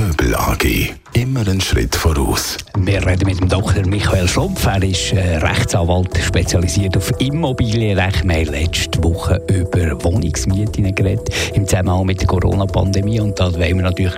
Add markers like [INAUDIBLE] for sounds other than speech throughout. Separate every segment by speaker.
Speaker 1: Göbel AG. Immer einen Schritt voraus.
Speaker 2: Wir reden mit dem Dr. Michael Schlumpf. Er ist äh, Rechtsanwalt, spezialisiert auf Immobilienrecht. Wir haben letzte Woche über Wohnungsmieten geredet, im Zusammenhang mit der Corona-Pandemie. Und da wollen wir natürlich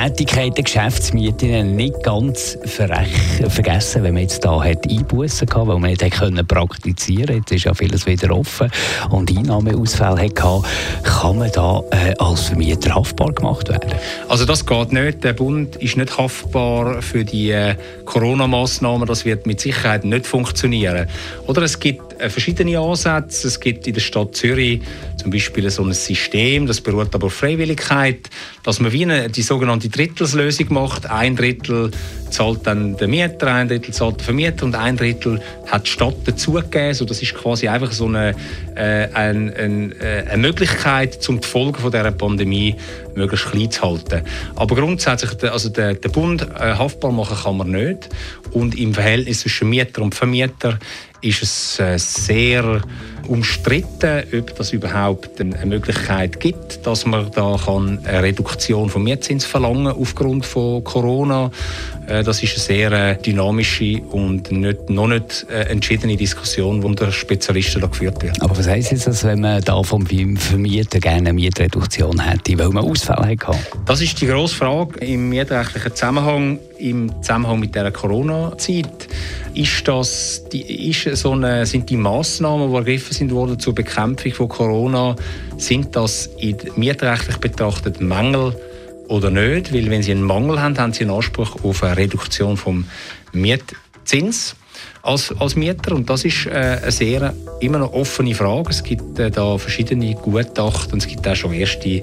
Speaker 2: Geschäftstätigkeiten, Geschäftsmieten nicht ganz vergessen, wenn man jetzt da hat Einbußen gehabt, weil man nicht können praktizieren Jetzt ist ja vieles wieder offen und Einnahmeausfälle hatte. Kann man da äh, als Vermieter haftbar gemacht werden?
Speaker 3: Also das geht nicht. Der Bund ist nicht haftbar für die äh, Corona-Massnahmen. Das wird mit Sicherheit nicht funktionieren. Oder es gibt verschiedene Ansätze. Es gibt in der Stadt Zürich zum Beispiel so ein System, das beruht aber auf Freiwilligkeit, dass man wie eine, die sogenannte Drittelslösung macht. Ein Drittel zahlt dann der Mieter, ein Drittel zahlt der Vermieter und ein Drittel hat die Stadt dazugegeben. So, das ist quasi einfach so eine, äh, eine, eine, äh, eine Möglichkeit, um die Folgen von dieser Pandemie möglichst klein zu halten. Aber grundsätzlich, also der, der Bund äh, haftbar machen kann man nicht. Und im Verhältnis zwischen Mieter und Vermieter ist es äh, sehr umstritten, ob das überhaupt eine Möglichkeit gibt, dass man da kann eine Reduktion vom Mietzins verlangen aufgrund von Corona. Äh, das ist eine sehr äh, dynamische und nicht, noch nicht entschiedene Diskussion, die unter Spezialisten da geführt wird.
Speaker 2: Aber was heisst jetzt das, wenn man da vom Vermieter gerne eine Mietreduktion hätte, weil man Ausfälle hatte?
Speaker 3: Das ist die grosse Frage im mietrechtlichen Zusammenhang, im Zusammenhang mit der Corona-Zeit. Ist das, die, ist so eine, sind die Massnahmen, die ergriffen sind worden zur Bekämpfung von Corona, sind das in, mietrechtlich betrachtet Mängel oder nicht? Weil wenn Sie einen Mangel haben, haben Sie einen Anspruch auf eine Reduktion vom Mietzins als, als Mieter und das ist äh, eine sehr immer noch offene Frage. Es gibt äh, da verschiedene Gutachten es gibt auch schon erste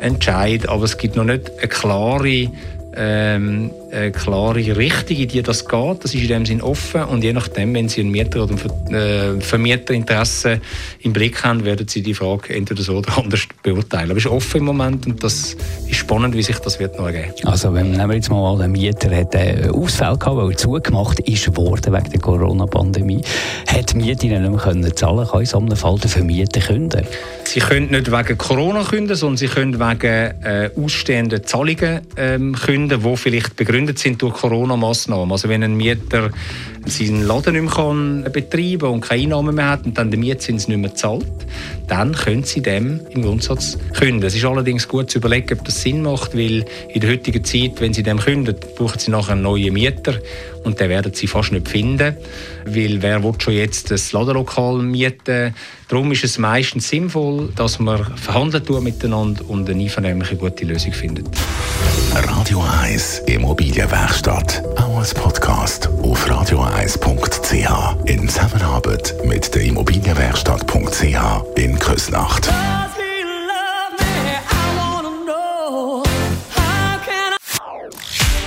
Speaker 3: Entscheid, aber es gibt noch nicht eine klare ähm, eine klare Richtung, in die das geht. Das ist in dem Sinn offen und je nachdem, wenn Sie einen Mieter oder ein äh, Vermieterinteresse im Blick haben, werden Sie die Frage entweder so oder [LAUGHS] anders beurteilen. Aber es ist offen im Moment und das spannend, wie sich das wird noch ergeben.
Speaker 2: Also wenn nehmen wir jetzt mal einen Mieter hat einen Ausfall gehabt, weil er zugemacht ist worden wegen der Corona-Pandemie, hat die Miete nicht mehr können zahlen, kann in so einem Fall der Vermieter künden?
Speaker 3: Sie können nicht wegen Corona künden, sondern Sie können wegen äh, ausstehenden Zahlungen ähm, künden, die vielleicht begründet sind durch Corona-Massnahmen. Also wenn ein Mieter seinen Laden nicht mehr kann betreiben und keine Einnahmen mehr hat und dann den Mietzins nicht mehr zahlt, dann können Sie dem im Grundsatz künden. Es ist allerdings gut zu überlegen, ob das Sinn macht, weil in der heutigen Zeit, wenn Sie dem künden, brauchen Sie nachher einen neuen Mieter und den werden Sie fast nicht finden, weil wer will schon jetzt das Ladenlokal mieten? Darum ist es meistens sinnvoll, dass man verhandelt miteinander und eine einvernehmliche gute Lösung findet.
Speaker 1: Radio 1 Immobilienwerkstatt, auch als Podcast auf radio1.ch in Zusammenarbeit mit der Immobilienwerkstatt.ch in Küsnacht.